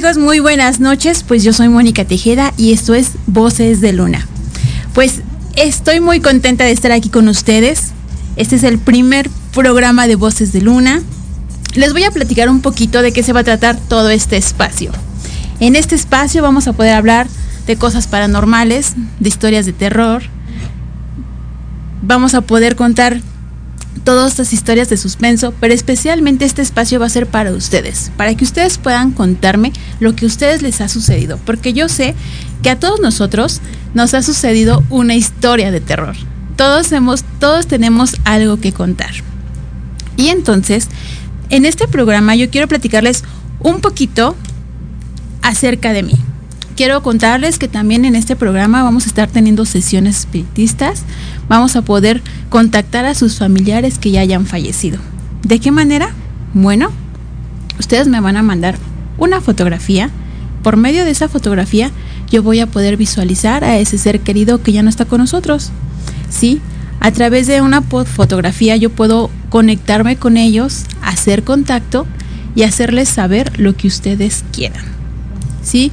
Amigos, muy buenas noches. Pues yo soy Mónica Tejeda y esto es Voces de Luna. Pues estoy muy contenta de estar aquí con ustedes. Este es el primer programa de Voces de Luna. Les voy a platicar un poquito de qué se va a tratar todo este espacio. En este espacio vamos a poder hablar de cosas paranormales, de historias de terror. Vamos a poder contar todas estas historias de suspenso, pero especialmente este espacio va a ser para ustedes, para que ustedes puedan contarme lo que a ustedes les ha sucedido, porque yo sé que a todos nosotros nos ha sucedido una historia de terror. Todos hemos, todos tenemos algo que contar. Y entonces, en este programa yo quiero platicarles un poquito acerca de mí. Quiero contarles que también en este programa vamos a estar teniendo sesiones espiritistas. Vamos a poder contactar a sus familiares que ya hayan fallecido. ¿De qué manera? Bueno, ustedes me van a mandar una fotografía. Por medio de esa fotografía yo voy a poder visualizar a ese ser querido que ya no está con nosotros. ¿Sí? A través de una fotografía yo puedo conectarme con ellos, hacer contacto y hacerles saber lo que ustedes quieran. ¿Sí?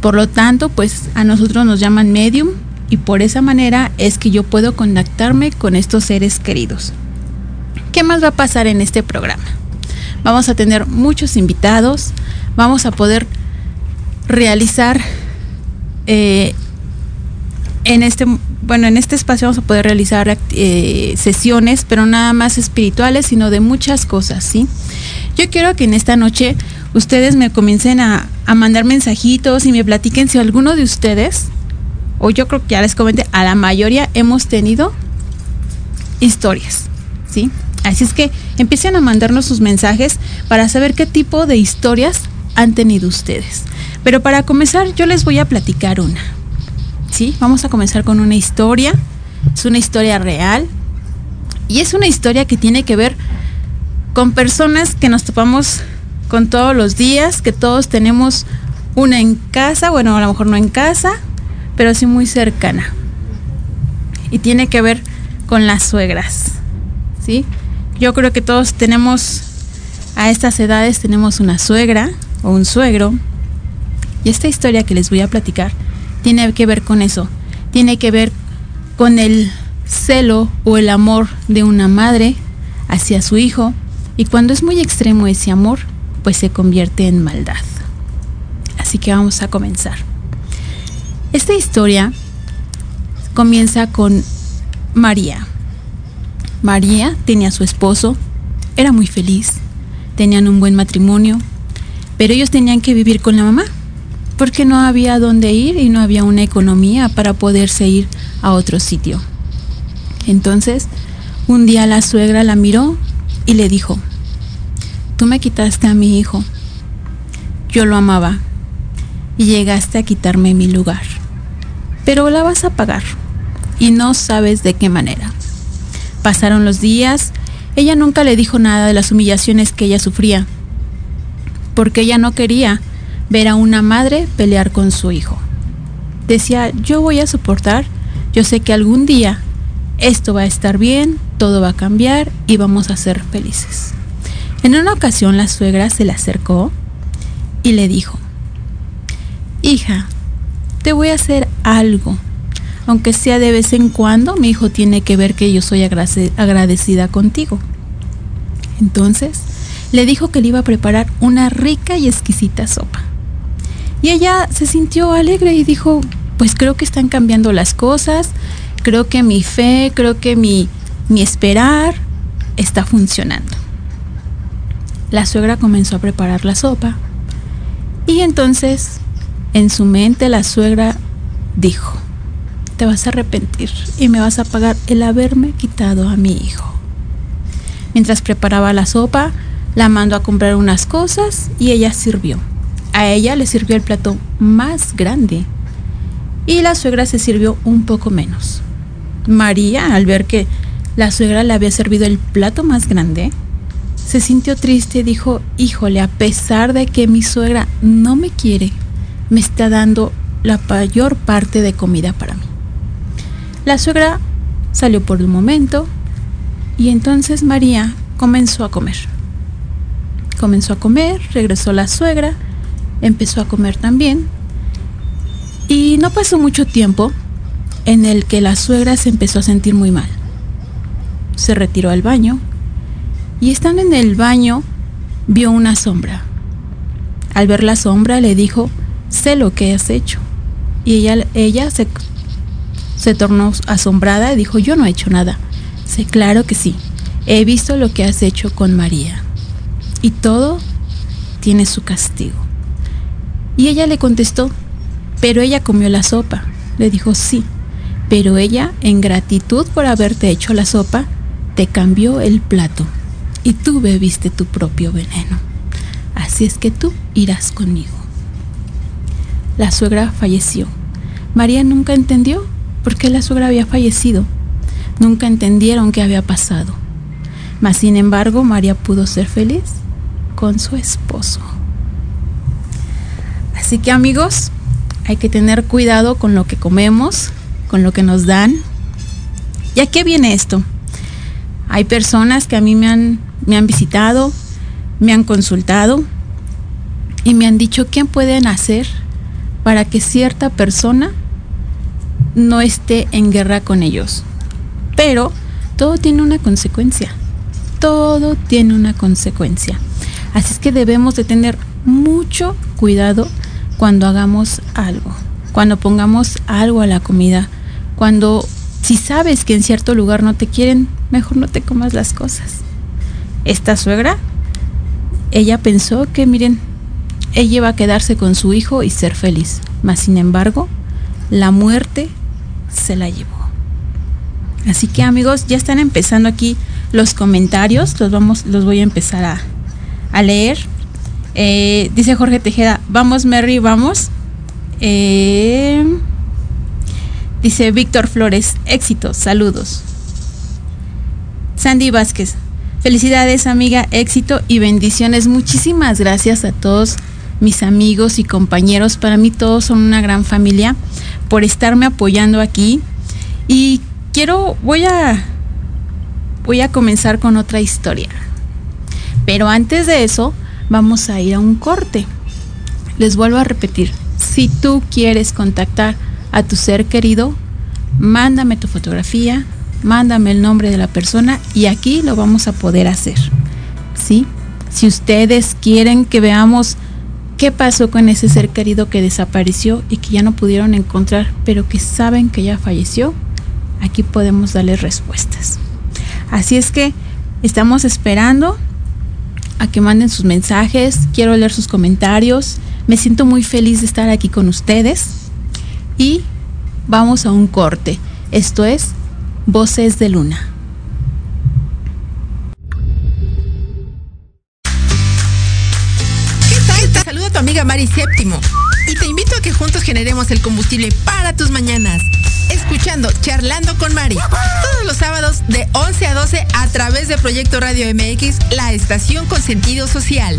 Por lo tanto, pues a nosotros nos llaman medium y por esa manera es que yo puedo contactarme con estos seres queridos. ¿Qué más va a pasar en este programa? Vamos a tener muchos invitados, vamos a poder realizar eh, en este bueno en este espacio vamos a poder realizar eh, sesiones pero nada más espirituales sino de muchas cosas sí yo quiero que en esta noche ustedes me comiencen a, a, mandar mensajitos y me platiquen si alguno de ustedes, o yo creo que ya les comenté, a la mayoría hemos tenido historias, ¿sí? Así es que empiecen a mandarnos sus mensajes para saber qué tipo de historias han tenido ustedes. Pero para comenzar yo les voy a platicar una, ¿sí? Vamos a comenzar con una historia, es una historia real y es una historia que tiene que ver con personas que nos topamos con todos los días, que todos tenemos una en casa, bueno, a lo mejor no en casa, pero sí muy cercana. Y tiene que ver con las suegras, ¿sí? Yo creo que todos tenemos, a estas edades tenemos una suegra o un suegro. Y esta historia que les voy a platicar tiene que ver con eso. Tiene que ver con el celo o el amor de una madre hacia su hijo. Y cuando es muy extremo ese amor, pues se convierte en maldad. Así que vamos a comenzar. Esta historia comienza con María. María tenía a su esposo, era muy feliz, tenían un buen matrimonio, pero ellos tenían que vivir con la mamá, porque no había dónde ir y no había una economía para poderse ir a otro sitio. Entonces, un día la suegra la miró y le dijo, tú me quitaste a mi hijo. Yo lo amaba y llegaste a quitarme mi lugar. Pero la vas a pagar y no sabes de qué manera. Pasaron los días, ella nunca le dijo nada de las humillaciones que ella sufría, porque ella no quería ver a una madre pelear con su hijo. Decía, yo voy a soportar, yo sé que algún día esto va a estar bien, todo va a cambiar y vamos a ser felices. En una ocasión la suegra se le acercó y le dijo, hija, te voy a hacer algo. Aunque sea de vez en cuando, mi hijo tiene que ver que yo soy agradecida contigo. Entonces, le dijo que le iba a preparar una rica y exquisita sopa. Y ella se sintió alegre y dijo, pues creo que están cambiando las cosas, Creo que mi fe, creo que mi, mi esperar está funcionando. La suegra comenzó a preparar la sopa y entonces en su mente la suegra dijo, te vas a arrepentir y me vas a pagar el haberme quitado a mi hijo. Mientras preparaba la sopa, la mandó a comprar unas cosas y ella sirvió. A ella le sirvió el plato más grande y la suegra se sirvió un poco menos. María, al ver que la suegra le había servido el plato más grande, se sintió triste y dijo, híjole, a pesar de que mi suegra no me quiere, me está dando la mayor parte de comida para mí. La suegra salió por un momento y entonces María comenzó a comer. Comenzó a comer, regresó la suegra, empezó a comer también y no pasó mucho tiempo en el que la suegra se empezó a sentir muy mal. Se retiró al baño y estando en el baño vio una sombra. Al ver la sombra le dijo, sé lo que has hecho. Y ella, ella se, se tornó asombrada y dijo, yo no he hecho nada. Sé, claro que sí. He visto lo que has hecho con María. Y todo tiene su castigo. Y ella le contestó, pero ella comió la sopa. Le dijo, sí. Pero ella, en gratitud por haberte hecho la sopa, te cambió el plato y tú bebiste tu propio veneno. Así es que tú irás conmigo. La suegra falleció. María nunca entendió por qué la suegra había fallecido. Nunca entendieron qué había pasado. Mas sin embargo, María pudo ser feliz con su esposo. Así que amigos, hay que tener cuidado con lo que comemos, con lo que nos dan. ¿Y a qué viene esto? Hay personas que a mí me han, me han visitado, me han consultado y me han dicho qué pueden hacer para que cierta persona no esté en guerra con ellos. Pero todo tiene una consecuencia. Todo tiene una consecuencia. Así es que debemos de tener mucho cuidado cuando hagamos algo, cuando pongamos algo a la comida, cuando si sabes que en cierto lugar no te quieren, mejor no te comas las cosas. Esta suegra, ella pensó que, miren, ella iba a quedarse con su hijo y ser feliz. Mas, sin embargo, la muerte se la llevó. Así que amigos, ya están empezando aquí los comentarios. Los, vamos, los voy a empezar a, a leer. Eh, dice Jorge Tejeda, vamos Mary, vamos. Eh, Dice Víctor Flores, éxitos, saludos. Sandy Vázquez, felicidades amiga, éxito y bendiciones. Muchísimas gracias a todos mis amigos y compañeros. Para mí todos son una gran familia por estarme apoyando aquí. Y quiero, voy a, voy a comenzar con otra historia. Pero antes de eso, vamos a ir a un corte. Les vuelvo a repetir, si tú quieres contactar a tu ser querido, mándame tu fotografía, mándame el nombre de la persona y aquí lo vamos a poder hacer. ¿Sí? Si ustedes quieren que veamos qué pasó con ese ser querido que desapareció y que ya no pudieron encontrar, pero que saben que ya falleció, aquí podemos darles respuestas. Así es que estamos esperando a que manden sus mensajes, quiero leer sus comentarios, me siento muy feliz de estar aquí con ustedes y vamos a un corte. Esto es Voces de Luna. ¿Qué tal? Te saluda tu amiga Mari Séptimo y te invito a que juntos generemos el combustible para tus mañanas. Escuchando Charlando con Mari todos los sábados de 11 a 12 a través de Proyecto Radio MX, la estación con sentido social.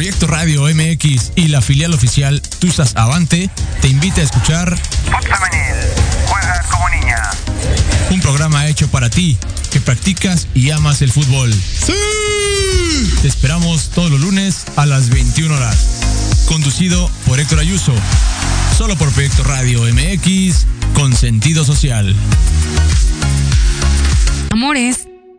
Proyecto Radio MX y la filial oficial Tusas Avante te invita a escuchar juegas como niña. Un programa hecho para ti, que practicas y amas el fútbol. ¡Sí! Te esperamos todos los lunes a las 21 horas. Conducido por Héctor Ayuso. Solo por Proyecto Radio MX con sentido social. Amores,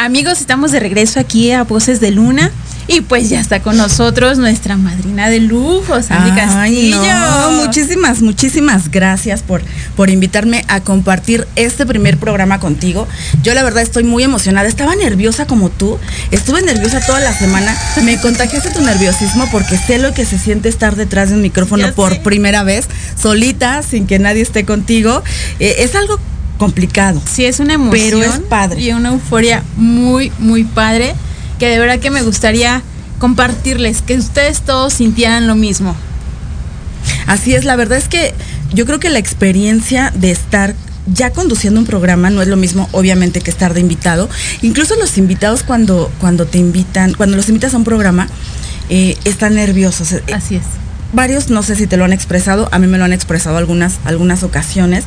Amigos, estamos de regreso aquí a Voces de Luna. Y pues ya está con nosotros nuestra madrina de lujo, Sandy Ay, Castillo. no, muchísimas, muchísimas gracias por, por invitarme a compartir este primer programa contigo. Yo la verdad estoy muy emocionada. Estaba nerviosa como tú. Estuve nerviosa toda la semana. Me contagiaste tu nerviosismo porque sé lo que se siente estar detrás de un micrófono por primera vez, solita, sin que nadie esté contigo. Eh, es algo complicado. Sí, es una emoción. Pero es padre. Y una euforia muy, muy padre. Que de verdad que me gustaría compartirles, que ustedes todos sintieran lo mismo. Así es, la verdad es que yo creo que la experiencia de estar ya conduciendo un programa no es lo mismo, obviamente, que estar de invitado. Incluso los invitados cuando, cuando te invitan, cuando los invitas a un programa, eh, están nerviosos. Así es. Varios, no sé si te lo han expresado, a mí me lo han expresado algunas, algunas ocasiones.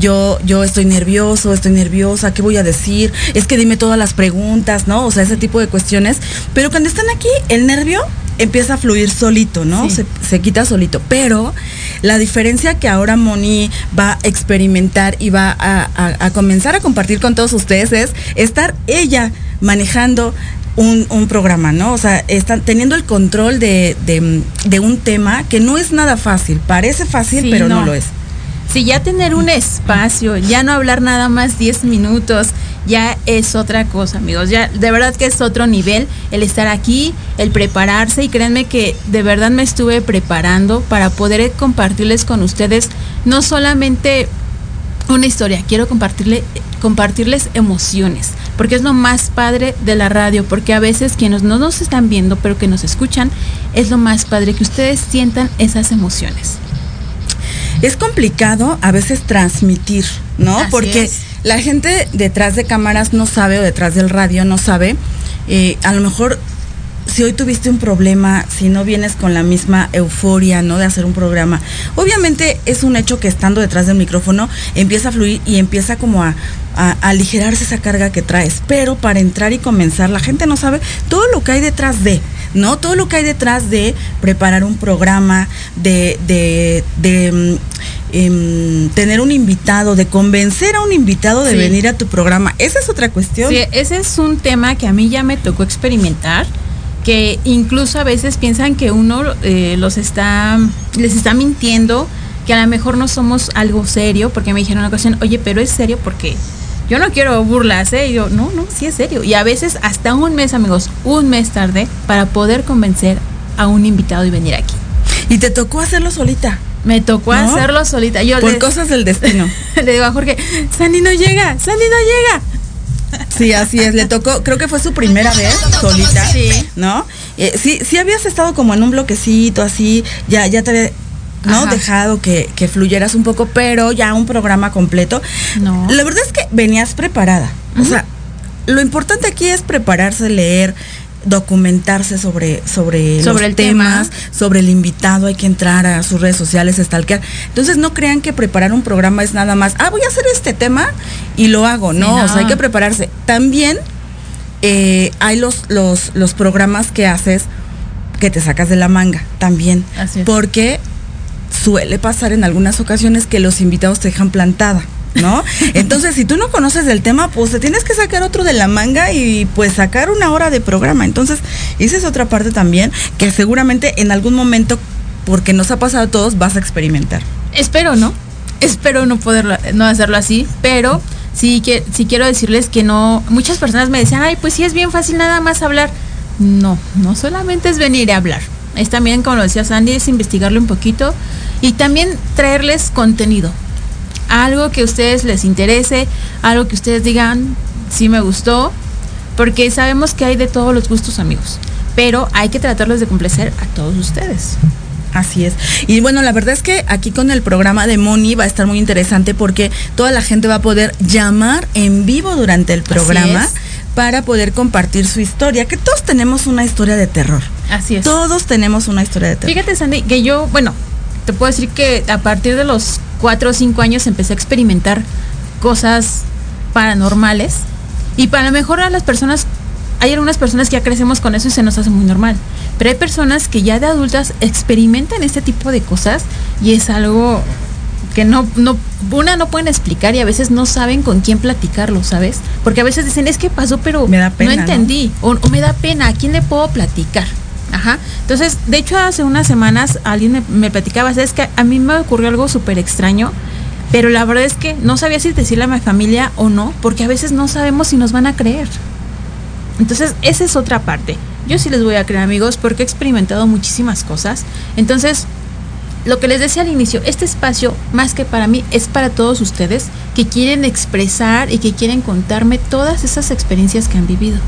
Yo, yo estoy nervioso, estoy nerviosa, ¿qué voy a decir? Es que dime todas las preguntas, ¿no? O sea, ese tipo de cuestiones. Pero cuando están aquí, el nervio empieza a fluir solito, ¿no? Sí. Se, se quita solito. Pero la diferencia que ahora Moni va a experimentar y va a, a- a comenzar a compartir con todos ustedes es estar ella manejando un, un programa, ¿no? O sea, están teniendo el control de, de- de un tema que no es nada fácil. Parece fácil, Sí, pero no. no. lo es. Si ya tener un espacio, ya no hablar nada más 10 minutos, ya es otra cosa, amigos. Ya de verdad que es otro nivel el estar aquí, el prepararse y créanme que de verdad me estuve preparando para poder compartirles con ustedes no solamente una historia, quiero compartirle, compartirles emociones, porque es lo más padre de la radio, porque a veces quienes no nos están viendo, pero que nos escuchan, es lo más padre que ustedes sientan esas emociones. Es complicado a veces transmitir, ¿no? Así Porque es. la gente detrás de cámaras no sabe o detrás del radio no sabe. eh, a lo mejor si hoy tuviste un problema, si no vienes con la misma euforia, ¿no? De hacer un programa. Obviamente es un hecho que estando detrás del micrófono empieza a fluir y empieza como a, a- a aligerarse esa carga que traes. Pero para entrar y comenzar, la gente no sabe todo lo que hay detrás de, ¿no? Todo lo que hay detrás de preparar un programa, de, de, de, mm, em, tener un invitado, de convencer a un invitado de Sí. venir a tu programa. Esa es otra cuestión. Sí, ese es un tema que a mí ya me tocó experimentar, que incluso a veces piensan que uno eh, los está, les está mintiendo, que a lo mejor no somos algo serio, porque me dijeron una ocasión, oye, pero es serio porque yo no quiero burlas, ¿eh? Y yo, no, no, sí es serio. Y a veces hasta un mes, amigos, un mes tarde, para poder convencer a un invitado y venir aquí. Y te tocó hacerlo solita. Me tocó ¿No? hacerlo solita. Yo Por cosas del destino. le digo a Jorge, Sandy no llega, Sandy no llega. Sí, así es. Le tocó, creo que fue su primera vez solita. Sí. ¿No? eh, sí, sí habías estado como en un bloquecito así, ya, ya te había ¿no? Ajá. dejado que, que fluyeras un poco, pero ya un programa completo. No. La verdad es que venías preparada. O sea, lo importante aquí es prepararse, leer, documentarse sobre, sobre, Sobre los el temas, tema. sobre el invitado, hay que entrar a sus redes sociales, stalkear. Entonces no crean que preparar un programa es nada más, ah, voy a hacer este tema y lo hago. No, Sí, no. o sea, hay que prepararse. También eh, hay los, los, los programas que haces que te sacas de la manga también. Así es. Porque suele pasar en algunas ocasiones que los invitados te dejan plantada. ¿No? Entonces, si tú no conoces del tema, pues te tienes que sacar otro de la manga y pues sacar una hora de programa. Entonces, esa es otra parte también que seguramente en algún momento, porque nos ha pasado a todos, vas a experimentar. Espero, ¿no? Espero no poderlo, no hacerlo así, pero sí que sí quiero decirles que no. Muchas personas me decían, ay, pues sí es bien fácil nada más hablar. No, no solamente es venir a hablar. Es también, como lo decía Sandy, es investigarlo un poquito y también traerles contenido. Algo que a ustedes les interese, algo que ustedes digan, sí me gustó, porque sabemos que hay de todos los gustos, amigos. Pero hay que tratarlos de complacer a todos ustedes. Así es. Y bueno, la verdad es que aquí con el programa de Moni va a estar muy interesante porque toda la gente va a poder llamar en vivo durante el programa para poder compartir su historia, que todos tenemos una historia de terror. Así es. Todos tenemos una historia de terror. Fíjate, Sandy, que yo, bueno, te puedo decir que a partir de los 4 o 5 años empecé a experimentar cosas paranormales. Y para lo mejor a las personas, hay algunas personas que ya crecemos con eso y se nos hace muy normal. Pero hay personas que ya de adultas experimentan este tipo de cosas y es algo que no, no, una no pueden explicar y a veces no saben con quién platicarlo, ¿sabes? Porque a veces dicen, es que pasó, pero Me da pena, no ¿no? entendí, O, o me da pena, ¿a quién le puedo platicar? Ajá. Entonces, de hecho, hace unas semanas alguien me, platicaba, es que a mí me ocurrió algo súper extraño, pero la verdad es que no sabía si decirle a mi familia o no, porque a veces no sabemos si nos van a creer. Entonces, esa es otra parte. Yo sí les voy a creer, amigos, porque he experimentado muchísimas cosas. Entonces, lo que les decía al inicio, este espacio, más que para mí, es para todos ustedes que quieren expresar y que quieren contarme todas esas experiencias que han vivido.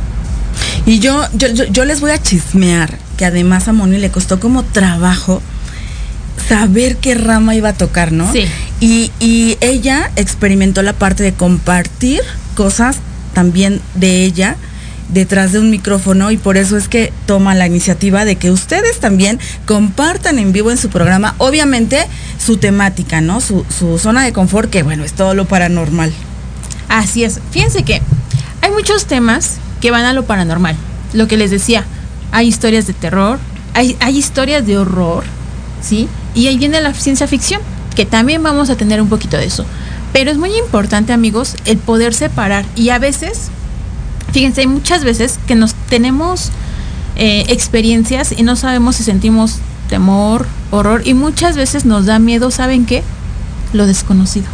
Y yo, yo, yo les voy a chismear que además a Moni le costó como trabajo saber qué rama iba a tocar, ¿no? Sí. Y, y ella experimentó la parte de compartir cosas también de ella detrás de un micrófono y por eso es que toma la iniciativa de que ustedes también compartan en vivo en su programa, obviamente su temática, ¿no? Su, su zona de confort, que bueno, es todo lo paranormal. Así es. Fíjense que hay muchos temas que van a lo paranormal. Lo que les decía, hay historias de terror, hay, historias de horror, ¿sí? Y ahí viene la ciencia ficción, que también vamos a tener un poquito de eso. Pero es muy importante, amigos, el poder separar. Y a veces, fíjense, hay muchas veces que nos tenemos eh, experiencias y no sabemos si sentimos temor, horror, y muchas veces nos da miedo, ¿saben qué? Lo desconocido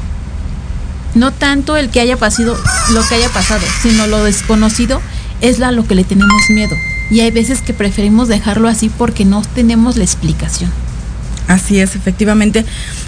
no tanto el que haya pasado lo que haya pasado, sino lo desconocido es a lo que le tenemos miedo. Y hay veces que preferimos dejarlo así porque no tenemos la explicación. Así es, efectivamente.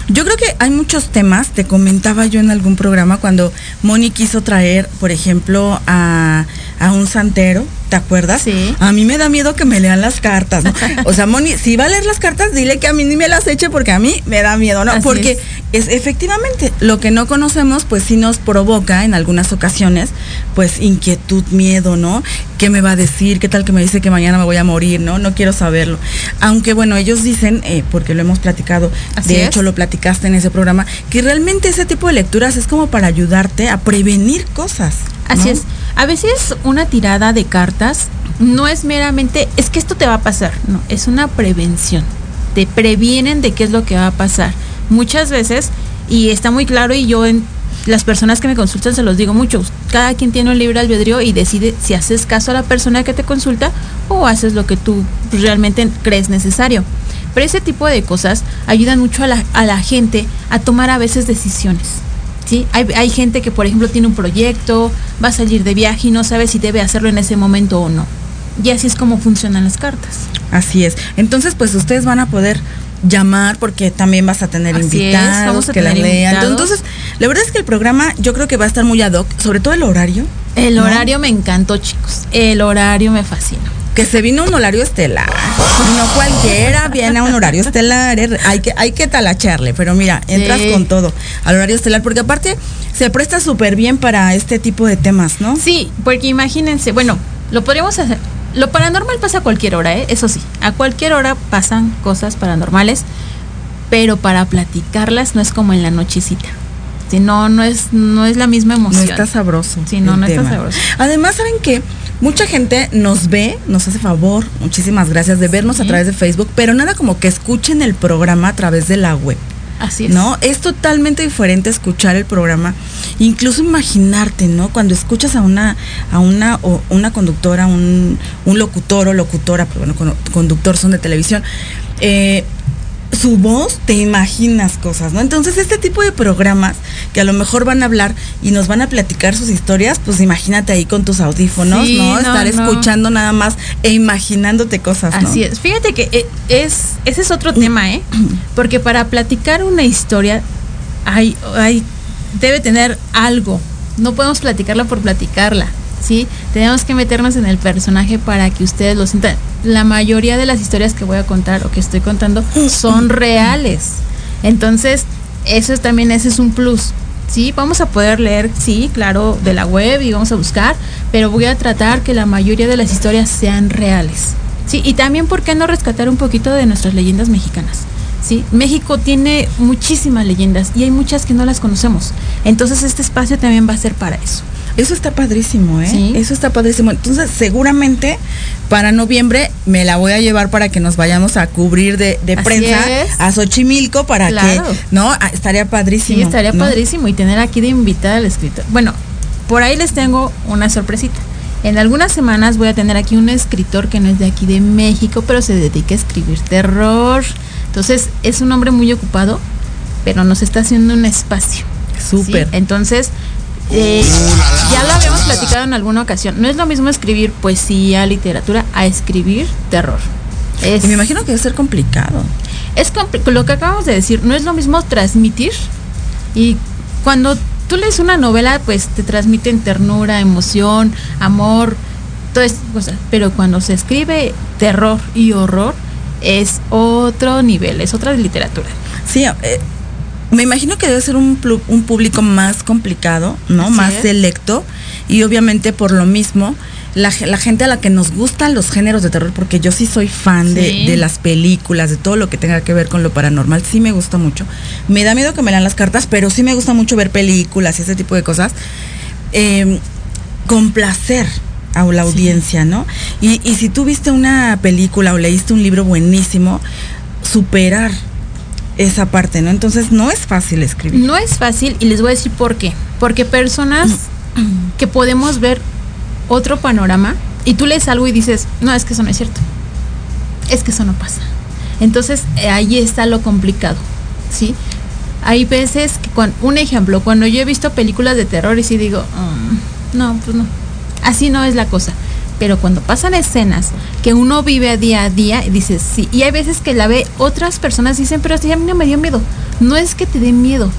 Yo creo que hay muchos temas, te comentaba yo en algún programa cuando Moni quiso traer, por ejemplo, a, a un santero, ¿te acuerdas? Sí. A mí me da miedo que me lean las cartas, ¿no? O sea, Moni, si va a leer las cartas, dile que a mí ni me las eche porque a mí me da miedo, ¿no? Así porque es. efectivamente lo que no conocemos, pues sí nos provoca en algunas ocasiones, pues inquietud, miedo, ¿no? ¿Qué me va a decir? ¿Qué tal que me dice que mañana me voy a morir, ¿no? No quiero saberlo. Aunque bueno, ellos dicen, eh, porque lo hemos platicado, Así de es. hecho lo platicaste en ese programa, que realmente ese tipo de lecturas es como para ayudarte a prevenir cosas. Así ¿no? es. A veces una tirada de cartas no es meramente, es que esto te va a pasar, no, es una prevención. Te previenen de qué es lo que va a pasar. Muchas veces, y está muy claro, y yo en las personas que me consultan se los digo mucho, cada quien tiene un libre albedrío y decide si haces caso a la persona que te consulta o haces lo que tú realmente crees necesario. Pero ese tipo de cosas ayudan mucho a la, a la gente a tomar a veces decisiones. ¿Sí? Hay, hay gente que, por ejemplo, tiene un proyecto, va a salir de viaje y no sabe si debe hacerlo en ese momento o no. Y así es como funcionan las cartas. Así es. Entonces, pues ustedes van a poder llamar porque también vas a tener Así es, invitados vamos a que la tener lean. invitados. Entonces, la verdad es que el programa yo creo que va a estar muy ad hoc, sobre todo el horario. El ¿no? horario me encantó, chicos. El horario me fascina. Que se vino un horario estelar. No cualquiera viene a un horario estelar. eh, Hay que, hay que talacharle, pero mira, entras Sí. con todo al horario estelar, porque aparte se presta súper bien para este tipo de temas, ¿no? Sí, porque imagínense, bueno, lo podríamos hacer. Lo paranormal pasa a cualquier hora, ¿eh? eso sí. A cualquier hora pasan cosas paranormales, pero para platicarlas no es como en la nochecita. Si no, no es, no es la misma No emoción. está sabroso. Sí, no, no está sabroso. Además, ¿saben qué? Mucha gente nos ve, nos hace favor, muchísimas gracias de vernos a través de Facebook, pero nada como que escuchen el programa a través de la web. Así es. ¿No? Es totalmente diferente escuchar el programa, incluso imaginarte, ¿no? Cuando escuchas a una, a una, o una conductora, un, un locutor o locutora, pero bueno, con- conductor son de televisión, eh, su voz, te imaginas cosas, ¿no? Entonces, este tipo de programas que a lo mejor van a hablar y nos van a platicar sus historias, pues imagínate ahí con tus audífonos, Sí, ¿no? no, Estar no. escuchando nada más e imaginándote cosas, ¿no? Así es. Fíjate que eh, es, ese es otro tema, ¿eh? Porque para platicar una historia hay, hay, debe tener algo. No podemos platicarla por platicarla, ¿sí? Tenemos que meternos en el personaje para que ustedes lo sientan. La mayoría de las historias que voy a contar o que estoy contando son reales. Entonces, eso es también, ese es un plus. Sí, vamos a poder leer, sí, claro, de la web y vamos a buscar, pero voy a tratar que la mayoría de las historias sean reales. Sí, y también, ¿por qué no rescatar un poquito de nuestras leyendas mexicanas? Sí, México tiene muchísimas leyendas y hay muchas que no las conocemos. Entonces, este espacio también va a ser para eso. Eso está padrísimo, ¿eh? Sí. Eso está padrísimo. Entonces, seguramente para noviembre me la voy a llevar para que nos vayamos a cubrir de, prensa es. a Xochimilco para Claro. que, ¿no? Ah, Estaría padrísimo. Sí, estaría ¿no? padrísimo y tener aquí de invitada al escritor. Bueno, por ahí les tengo una sorpresita. En algunas semanas voy a tener aquí un escritor que no es de aquí de México, pero se dedica a escribir terror. Entonces, es un hombre muy ocupado, pero nos está haciendo un espacio. Súper. ¿sí? Entonces, eh, ya lo habíamos platicado en alguna ocasión. No es lo mismo escribir poesía, literatura, a escribir terror. Es, Y me imagino que debe ser complicado. es compli- lo que acabamos de decir, no es lo mismo transmitir y cuando tú lees una novela, pues te transmiten ternura, emoción, amor, todas estas cosas, pero cuando se escribe terror y horror es otro nivel, es otra literatura. Sí, eh, me imagino que debe ser un, público más complicado, ¿no? Así más es. selecto. Y obviamente por lo mismo, la, ge- la gente a la que nos gustan los géneros de terror, porque yo sí soy fan de, Sí. de las películas, de todo lo que tenga que ver con lo paranormal, sí me gusta mucho. Me da miedo que me lean las cartas, pero sí me gusta mucho ver películas y ese tipo de cosas. Eh, complacer a la audiencia, ¿no? Y, y si tú viste una película o leíste un libro buenísimo, superar esa parte, ¿no? Entonces no es fácil escribir. No es fácil y les voy a decir por qué. Porque personas que podemos ver otro panorama y tú lees algo y dices, no, es que eso no es cierto. Es que eso no pasa. Entonces eh, ahí está lo complicado, ¿sí? Hay veces que, con, un ejemplo, cuando yo he visto películas de terror y sí digo, "Mm, no, pues no, así no es la cosa. Pero cuando pasan escenas que uno vive a día a día, y dices, sí, y hay veces que la ve otras personas dicen, pero así a mí no me dio miedo. No es que te dé miedo,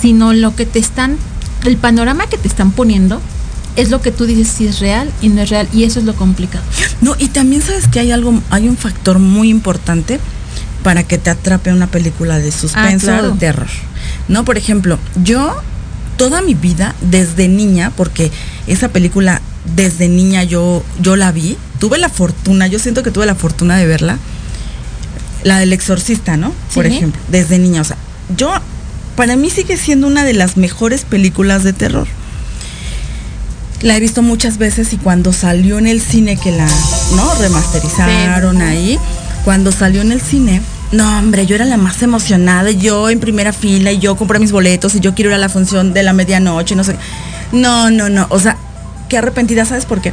sino lo que te están, el panorama que te están poniendo es lo que tú dices si es real y no es real, y eso es lo complicado. No, y también sabes que hay algo, hay un factor muy importante para que te atrape una película de suspenso Ah, claro. o de terror. No, por ejemplo, yo toda mi vida, desde niña, porque esa película desde niña yo, yo la vi, tuve la fortuna, yo siento que tuve la fortuna de verla, la del exorcista, ¿no? Por Sí. ejemplo, desde niña, o sea, yo, para mí sigue siendo una de las mejores películas de terror. La he visto muchas veces y cuando salió en el cine que la, ¿no? Remasterizaron Sí. ahí, cuando salió en el cine, no, hombre, yo era la más emocionada, yo en primera fila y yo compré mis boletos y yo quiero ir a la función de la medianoche, no sé. No, no, no, o sea, qué arrepentida, ¿sabes por qué?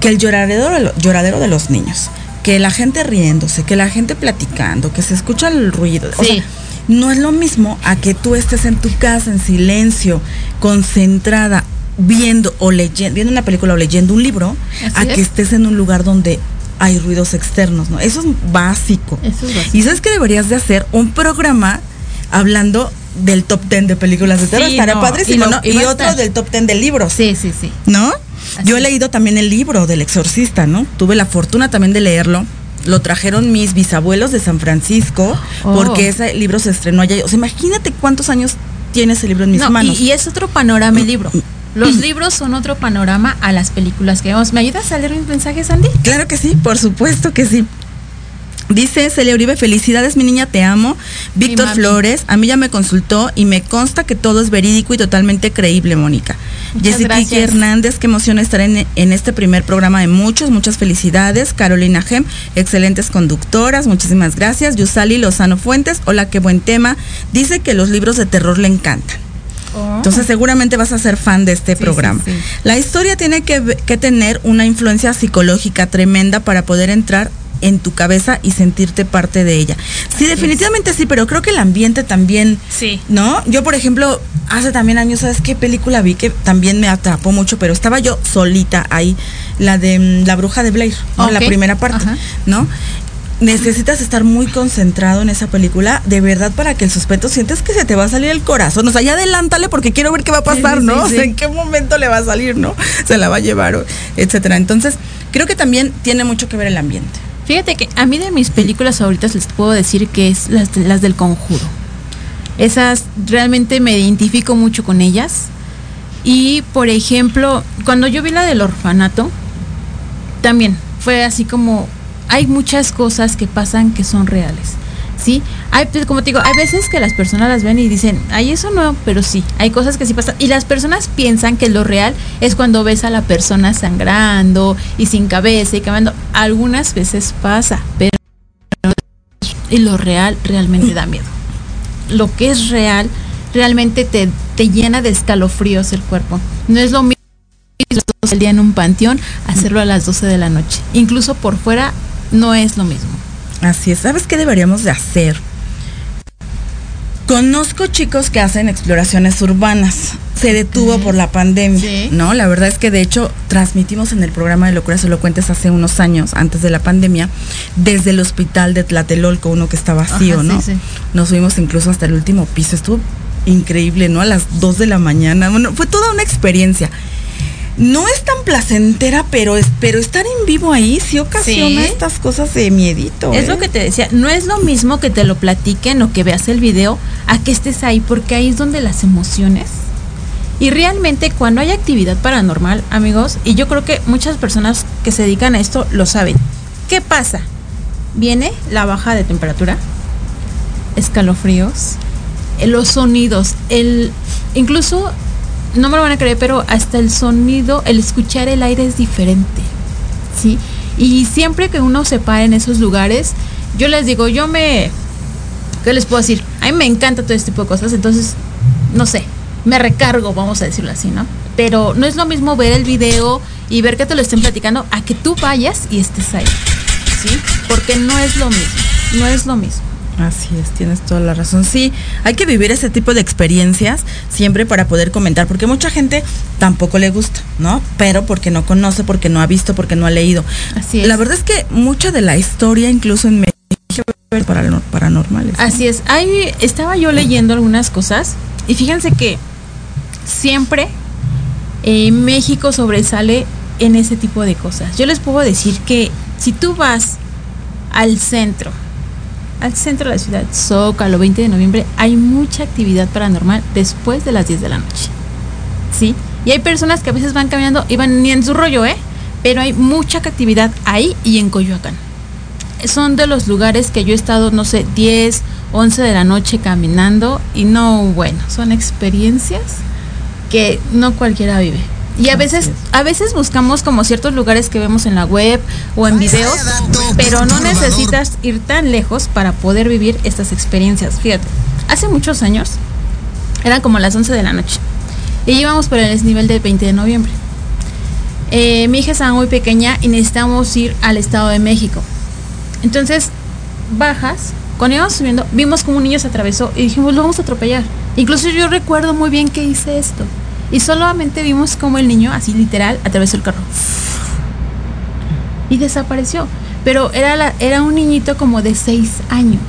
Que el lloradero, de lo- lloradero de los niños, que la gente riéndose, que la gente platicando, que se escucha el ruido. O Sí. sea, no es lo mismo a que tú estés en tu casa en silencio, concentrada, viendo o leyendo, viendo una película o leyendo un libro, Así a es. que estés en un lugar donde hay ruidos externos, ¿no? Eso es básico. Eso es básico. Y sabes que deberías de hacer un programa hablando del top 10 de películas de terror. Sí, Estaría no, padrísimo, y lo- ¿no? y otro estar- del top 10 de libros, Sí, sí, sí. ¿no? Yo he leído también el libro del exorcista, ¿no? Tuve la fortuna también de leerlo. Lo trajeron mis bisabuelos de San Francisco, Oh. porque ese libro se estrenó allá. O sea, imagínate cuántos años tiene ese libro en mis No, manos. y, y es otro panorama el libro. Los libros son otro panorama a las películas que vemos. ¿Me ayudas a leer mis mensajes, Andy? Claro que sí, por supuesto que sí. Dice Celia Uribe, felicidades mi niña, te amo. Víctor. Flores, a mí ya me consultó y me consta que todo es verídico y totalmente creíble, Mónica. Jessica. Hernández, qué emoción estar en, en este primer programa de muchos, muchas felicidades. Carolina Gem, excelentes conductoras, muchísimas gracias. Yusali Lozano Fuentes, hola, qué buen tema. Dice que los libros de terror le encantan. Entonces seguramente vas a ser fan de este Sí, programa. sí, sí. La historia tiene que, que tener una influencia psicológica tremenda para poder entrar en tu cabeza y sentirte parte de ella. Sí, definitivamente sí, pero creo que el ambiente también, Sí. ¿no? Yo, por ejemplo, hace también años, ¿sabes qué película vi que también me atrapó mucho? Pero estaba yo solita ahí, la de mm, La Bruja de Blair, ¿no? La primera parte, Ajá. ¿no? Necesitas estar muy concentrado en esa película, de verdad, para que el suspenso sientes que se te va a salir el corazón. O sea, ya adelántale porque quiero ver qué va a pasar, ¿no? O sea, en qué momento le va a salir, ¿no? Se la va a llevar, etcétera. Entonces, creo que también tiene mucho que ver el ambiente. Fíjate que a mí de mis películas favoritas les puedo decir que es las, las del conjuro. Esas realmente me identifico mucho con ellas. Y por ejemplo, cuando yo vi la del orfanato, también fue así como hay muchas cosas que pasan que son reales. ¿Sí? Hay, pues, como te digo, hay veces que las personas las ven y dicen, ay, eso no, pero sí, hay cosas que sí pasan. Y las personas piensan que lo real es cuando ves a la persona sangrando y sin cabeza y caminando. Algunas veces pasa, pero y lo real realmente da miedo. Lo que es real realmente te, te llena de escalofríos el cuerpo. No es lo mismo el día en un panteón hacerlo a las 12 de la noche. Incluso por fuera no es lo mismo. Así es. ¿Sabes qué deberíamos de hacer? Conozco chicos que hacen exploraciones urbanas. Se detuvo por la pandemia, Sí. ¿no? La verdad es que de hecho transmitimos en el programa de Locuras Elocuentes hace unos años, antes de la pandemia, desde el hospital de Tlatelolco, uno que está vacío, Ajá, sí, ¿no? sí. Nos subimos incluso hasta el último piso. Estuvo increíble, ¿no? A las 2 de la mañana. Bueno, fue toda una experiencia. No es tan placentera, pero, es, pero estar en vivo ahí sí ocasiona Sí. estas cosas de miedito. Es ¿eh? lo que te decía, no es lo mismo que te lo platiquen o que veas el video a que estés ahí, porque ahí es donde las emociones. Y realmente cuando hay actividad paranormal, amigos, y yo creo que muchas personas que se dedican a esto lo saben. ¿Qué pasa? Viene la baja de temperatura, escalofríos, eh, los sonidos, el incluso no me lo van a creer, pero hasta el sonido, el escuchar el aire es diferente. ¿Sí? Y siempre que uno se para en esos lugares, yo les digo, yo me ¿qué les puedo decir? A mí me encanta todo este tipo de cosas, entonces no sé, me recargo, vamos a decirlo así, ¿no? Pero no es lo mismo ver el video y ver que te lo estén platicando a que tú vayas y estés ahí. ¿Sí? Porque no es lo mismo, no es lo mismo. Así es, tienes toda la razón. Sí, hay que vivir ese tipo de experiencias siempre para poder comentar, porque mucha gente tampoco le gusta, ¿no? Pero porque no conoce, porque no ha visto, porque no ha leído. Así es. La verdad es que mucha de la historia, incluso en México, es paranor- paranormales. ¿no? Así es. Ahí estaba yo leyendo algunas cosas y fíjense que siempre eh, México sobresale en ese tipo de cosas. Yo les puedo decir que si tú vas al centro, al centro de la ciudad, Zócalo, 20 de noviembre, hay mucha actividad paranormal después de las 10 de la noche. ¿Sí? Y hay personas que a veces van caminando y van ni en su rollo, ¿eh? Pero hay mucha actividad ahí y en Coyoacán son de los lugares que yo he estado, no sé, 10, 11 de la noche caminando y no, bueno, son experiencias que no cualquiera vive. Y a veces, a veces buscamos como ciertos lugares que vemos en la web o en videos, pero no necesitas ir tan lejos para poder vivir estas experiencias. Fíjate, hace muchos años, eran como las 11 de la noche, y íbamos por el desnivel del 20 de noviembre. Eh, mi hija estaba muy pequeña y necesitábamos ir al Estado de México. Entonces, bajas, cuando íbamos subiendo, vimos como un niño se atravesó y dijimos, lo vamos a atropellar. Incluso yo recuerdo muy bien que hice esto. Y solamente vimos como el niño, así literal, atravesó el carro. Y desapareció. Pero era, la, era un niñito como de seis años.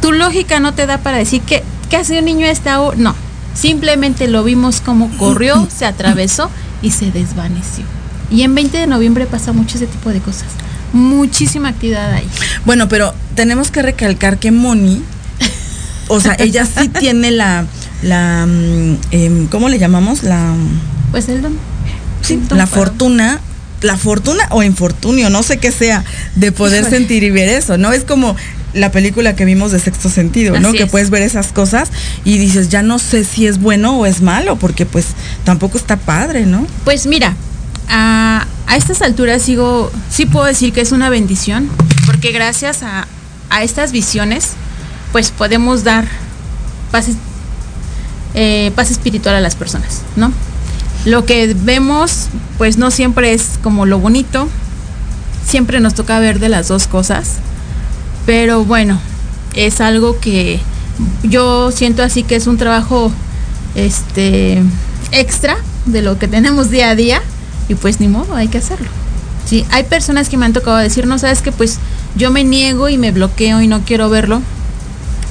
Tu lógica no te da para decir que, que hace un niño a esta hora. No. Simplemente lo vimos como corrió, se atravesó y se desvaneció. Y en 20 de noviembre pasa mucho ese tipo de cosas. Muchísima actividad ahí. Bueno, pero tenemos que recalcar que Moni, o sea, ella sí tiene la, la, mm, em, ¿cómo le llamamos? La, Pues el don. sí, don la fortuna, la fortuna o infortunio, no sé qué sea, de poder Híjole. sentir y ver eso, ¿no? Es como la película que vimos de sexto sentido, ¿no? Así Que es. puedes ver esas cosas y dices, ya no sé si es bueno o es malo, porque pues tampoco está padre, ¿no? Pues mira, a, a estas alturas sigo, sí puedo decir que es una bendición, porque gracias a, a estas visiones, pues podemos dar paz, es- eh, paz espiritual a las personas, ¿no? Lo que vemos, pues no siempre es como lo bonito, siempre nos toca ver de las dos cosas, pero bueno, es algo que yo siento así que es un trabajo este extra de lo que tenemos día a día y pues ni modo, hay que hacerlo. Sí, hay personas que me han tocado decir, no sabes que pues yo me niego y me bloqueo y no quiero verlo.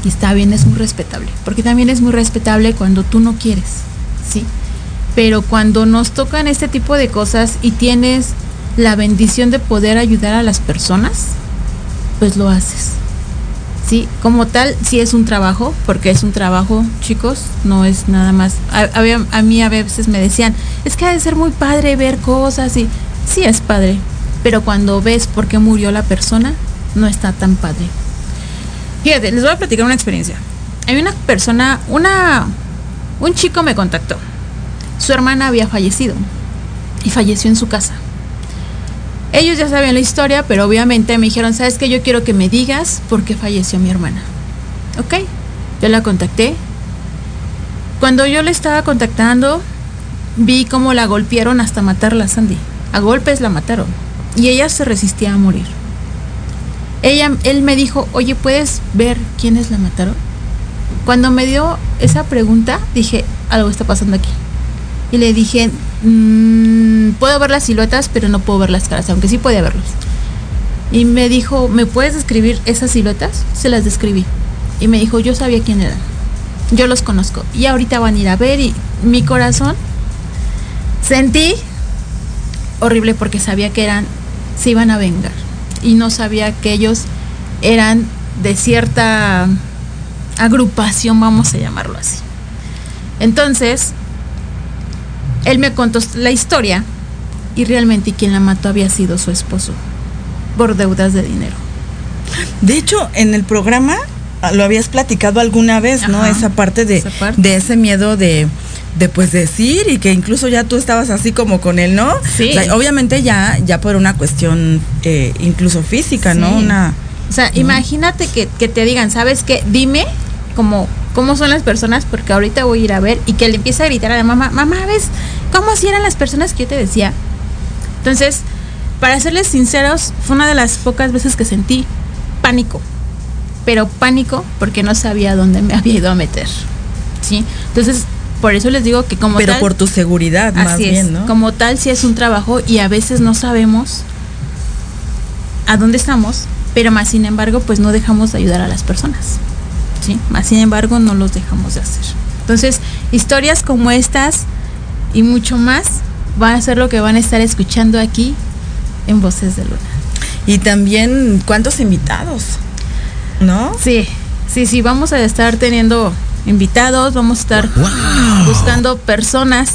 Y está bien, es muy respetable, porque también es muy respetable cuando tú no quieres, ¿sí? Pero cuando nos tocan este tipo de cosas y tienes la bendición de poder ayudar a las personas, pues lo haces. Sí, como tal, sí es un trabajo, porque es un trabajo, chicos, no es nada más. A, a mí a veces me decían, es que ha de ser muy padre ver cosas y sí es padre, pero cuando ves por qué murió la persona, no está tan padre. Fíjate, les voy a platicar una experiencia. Hay una persona, una, un chico me contactó. Su hermana había fallecido y falleció en su casa. Ellos ya sabían la historia, pero obviamente me dijeron, ¿sabes qué? Yo quiero que me digas por qué falleció mi hermana. Ok, yo la contacté. Cuando yo le estaba contactando, vi cómo la golpearon hasta matarla Sandy. A golpes la mataron. Y ella se resistía a morir. Ella, él me dijo, oye, ¿puedes ver quiénes la mataron? Cuando me dio esa pregunta, dije, algo está pasando aquí. Y le dije, "Mm, puedo ver las siluetas, pero no puedo ver las caras, aunque sí podía verlos. Y me dijo, ¿me puedes describir esas siluetas? Se las describí. Y me dijo, yo sabía quién eran. Yo los conozco. Y ahorita van a ir a ver y mi corazón sentí horrible porque sabía que eran, se iban a vengar. Y no sabía que ellos eran de cierta agrupación, vamos a llamarlo así. Entonces, él me contó la historia y realmente quien la mató había sido su esposo por deudas de dinero. De hecho, en el programa ah, lo habías platicado alguna vez, ¿no? Ajá, Esa parte de, esa parte. de ese miedo de, de pues decir y que incluso ya tú estabas así como con él, ¿no? Sí. O sea, obviamente ya, ya por una cuestión eh, incluso física, ¿no? Sí. Una. O sea, imagínate que, que te digan, ¿sabes qué? Dime cómo, cómo son las personas, porque ahorita voy a ir a ver, y que le empiece a gritar a la mamá, mamá, ¿ves cómo si eran las personas que yo te decía? Entonces, para serles sinceros, fue una de las pocas veces que sentí pánico, pero pánico porque no sabía dónde me había ido a meter, ¿sí? Entonces, por eso les digo que como Pero tal, por tu seguridad, más Así bien, es. ¿no? Como tal, sí es un trabajo y a veces no sabemos a dónde estamos, pero más sin embargo, pues no dejamos de ayudar a las personas. ¿sí? Más sin embargo, no los dejamos de hacer. Entonces, historias como estas y mucho más van a ser lo que van a estar escuchando aquí en Voces de Luna. Y también, ¿cuántos invitados? ¿No? Sí, sí, sí, vamos a estar teniendo invitados, vamos a estar buscando personas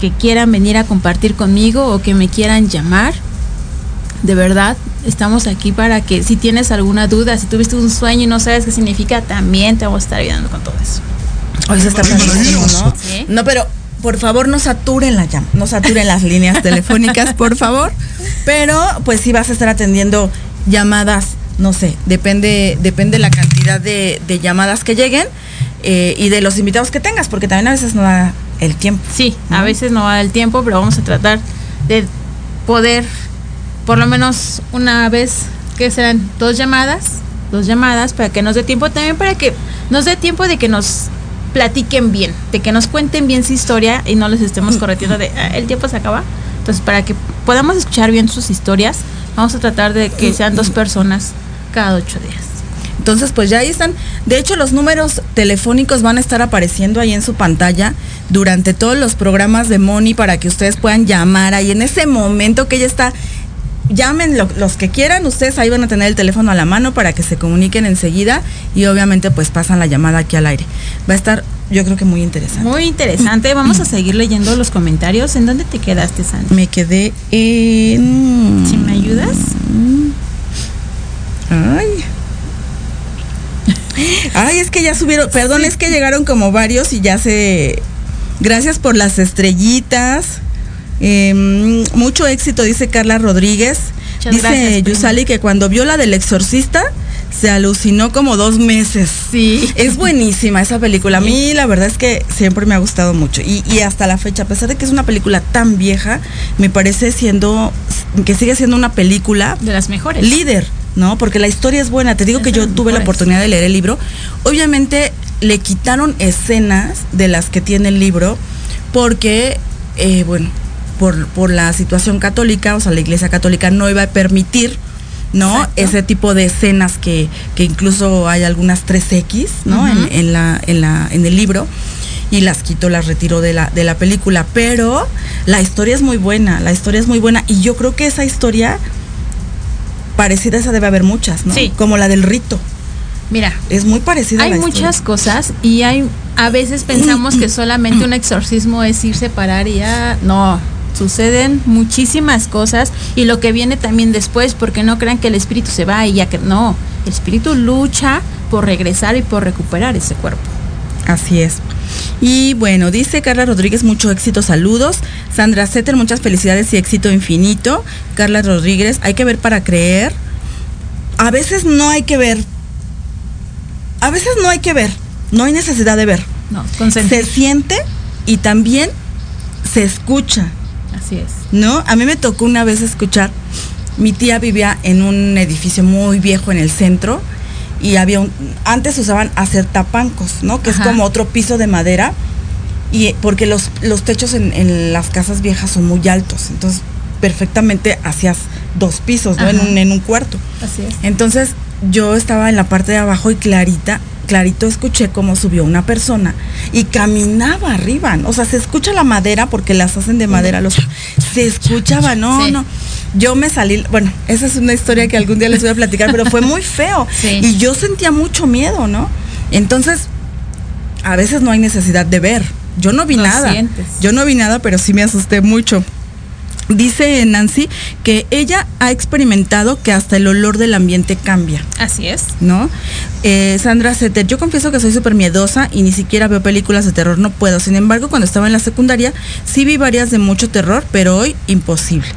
que quieran venir a compartir conmigo o que me quieran llamar. De verdad, estamos aquí para que si tienes alguna duda, si tuviste un sueño y no sabes qué significa, también te vamos a estar ayudando con todo eso. Hoy se está ¿no? Sí. No, pero por favor no saturen la llam- no saturen las líneas telefónicas, por favor. Pero pues sí vas a estar atendiendo llamadas, no sé, depende, depende la cantidad de, de llamadas que lleguen eh, y de los invitados que tengas, porque también a veces no da el tiempo. Sí, a veces no va el tiempo, pero vamos a tratar de poder, por lo menos una vez, que serán dos llamadas, dos llamadas, para que nos dé tiempo también, para que nos dé tiempo de que nos platiquen bien, de que nos cuenten bien su historia y no les estemos correteando de "Ah, el tiempo se acaba. Entonces, para que podamos escuchar bien sus historias, vamos a tratar de que sean dos personas cada ocho días. Entonces, pues ya ahí están. De hecho, los números telefónicos van a estar apareciendo ahí en su pantalla. durante todos los programas de Moni para que ustedes puedan llamar ahí en ese momento que ella está. Llamen lo- los que quieran, ustedes ahí van a tener el teléfono a la mano para que se comuniquen enseguida y obviamente pues pasan la llamada aquí al aire. Va a estar yo creo que muy interesante. Muy interesante. Vamos a seguir leyendo los comentarios. ¿En dónde te quedaste, Sandy? Me quedé en... Si me ayudas. Ay. Ay, es que ya subieron, perdón, es que llegaron como varios y ya se... Gracias por las estrellitas. Eh, mucho éxito, dice Carla Rodríguez. Muchas dice gracias. Yusali que cuando vio la del exorcista se alucinó como dos meses. Sí. Es buenísima esa película. A mí la verdad es que siempre me ha gustado mucho. Y, y hasta la fecha, a pesar de que es una película tan vieja, me parece siendo, que sigue siendo una película De las mejores. líder, ¿no? Porque la historia es buena. Te digo que yo tuve la mejores. oportunidad de leer el libro. Obviamente le quitaron escenas de las que tiene el libro porque, eh, bueno, por, por la situación católica, o sea, la iglesia católica no iba a permitir, ¿no? Exacto. Ese tipo de escenas que, que incluso hay algunas 3X, ¿no? En, en la, en, la, en el libro. Y las quitó, las retiró de la, de la película. Pero la historia es muy buena, la historia es muy buena. Y yo creo que esa historia parecida a esa debe haber muchas, ¿no? Sí. Como la del rito. Mira, Es muy parecida a hay la muchas historia. cosas y hay a veces pensamos que solamente un exorcismo es irse parar y ya no suceden muchísimas cosas y lo que viene también después porque no crean que el espíritu se va y ya que no el espíritu lucha por regresar y por recuperar ese cuerpo Así es. Y bueno, dice Carla Rodríguez, mucho éxito, saludos. Sandra Setter, muchas felicidades y éxito infinito. Carla Rodríguez, hay que ver para creer. A veces no hay que ver. A veces no hay que ver. No hay necesidad de ver. no Se siente y también se escucha. así es ¿no? A mí me tocó una vez escuchar, mi tía vivía en un edificio muy viejo en el centro y había un, antes usaban hacer tapancos, ¿no? Que Ajá. es como otro piso de madera y porque los, los techos en, en las casas viejas son muy altos, entonces perfectamente hacías dos pisos, ¿no? En un, en un cuarto. así es Entonces yo estaba en la parte de abajo y clarita, clarito escuché cómo subió una persona y caminaba arriba. O sea, se escucha la madera porque las hacen de madera los se escuchaba, no, Sí. no. Yo me salí, bueno, esa es una historia que algún día les voy a platicar, pero fue muy feo Sí. y yo sentía mucho miedo, ¿no? Entonces, a veces no hay necesidad de ver. Yo no vi nada. sientes. Yo no vi nada, pero sí me asusté mucho. Dice Nancy que ella ha experimentado que hasta el olor del ambiente cambia, así es ¿no? Eh, Sandra Setter, yo confieso que soy súper miedosa y ni siquiera veo películas de terror, no puedo. Sin embargo, cuando estaba en la secundaria, sí vi varias de mucho terror, pero hoy imposible.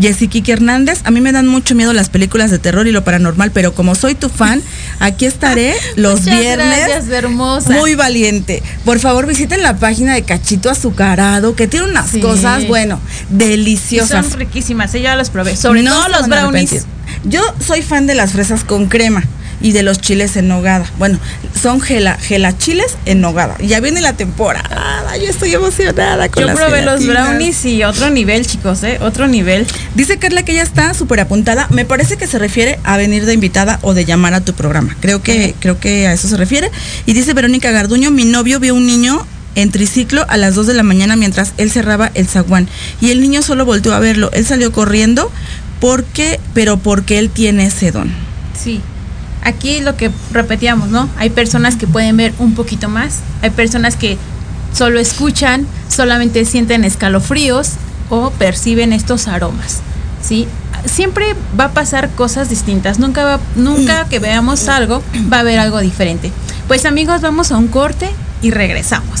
Jessy Kiki Hernández, a mí me dan mucho miedo las películas de terror y lo paranormal, pero como soy tu fan, aquí estaré los Muchas viernes. gracias, hermosa. Muy valiente. Por favor, visiten la página de Cachito Azucarado, que tiene unas Sí. cosas, bueno, Y deliciosas. son riquísimas, ¿eh? ya las probé. Sobre No todo los brownies. Yo soy fan de las fresas con crema y de los chiles en nogada. Bueno, son gela, gelachiles en nogada. Ya viene la temporada. Yo estoy emocionada con Yo las probé los brownies y otro nivel, chicos, ¿eh? Otro nivel. Dice Carla que ella está súper apuntada. Me parece que se refiere a venir de invitada o de llamar a tu programa. Creo que, creo que a eso se refiere. Y dice Verónica Garduño, mi novio vio un niño en triciclo a las 2 de la mañana mientras él cerraba el zaguán. Y el niño solo volteó a verlo. Él salió corriendo porque, pero porque él tiene ese don. Sí. Aquí lo que repetíamos, ¿no? Hay personas que pueden ver un poquito más, hay personas que solo escuchan, solamente sienten escalofríos o perciben estos aromas, ¿sí? Siempre va a pasar cosas distintas, nunca va- nunca que veamos algo va a haber algo diferente. Pues amigos, vamos a un corte y regresamos.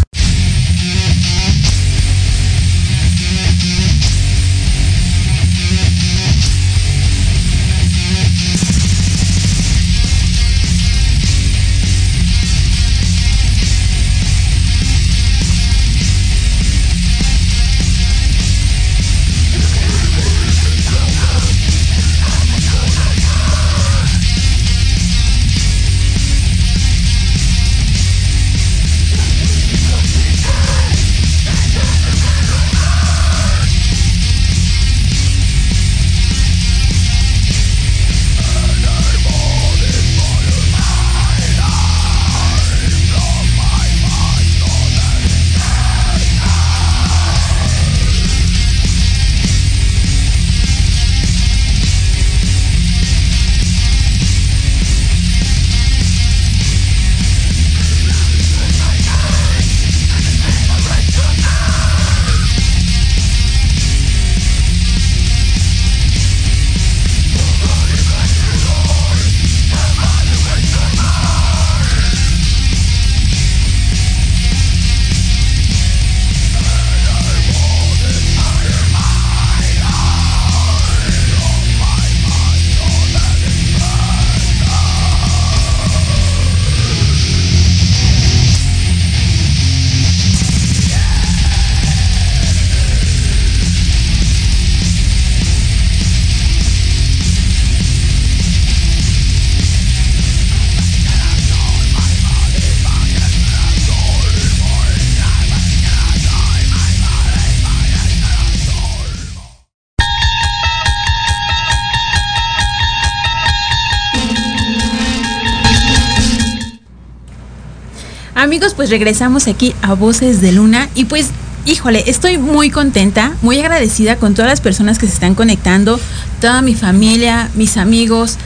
Amigos, pues regresamos aquí a Voces de Luna y pues híjole, estoy muy contenta, muy agradecida con todas las personas que se están conectando, toda mi familia, mis amigos.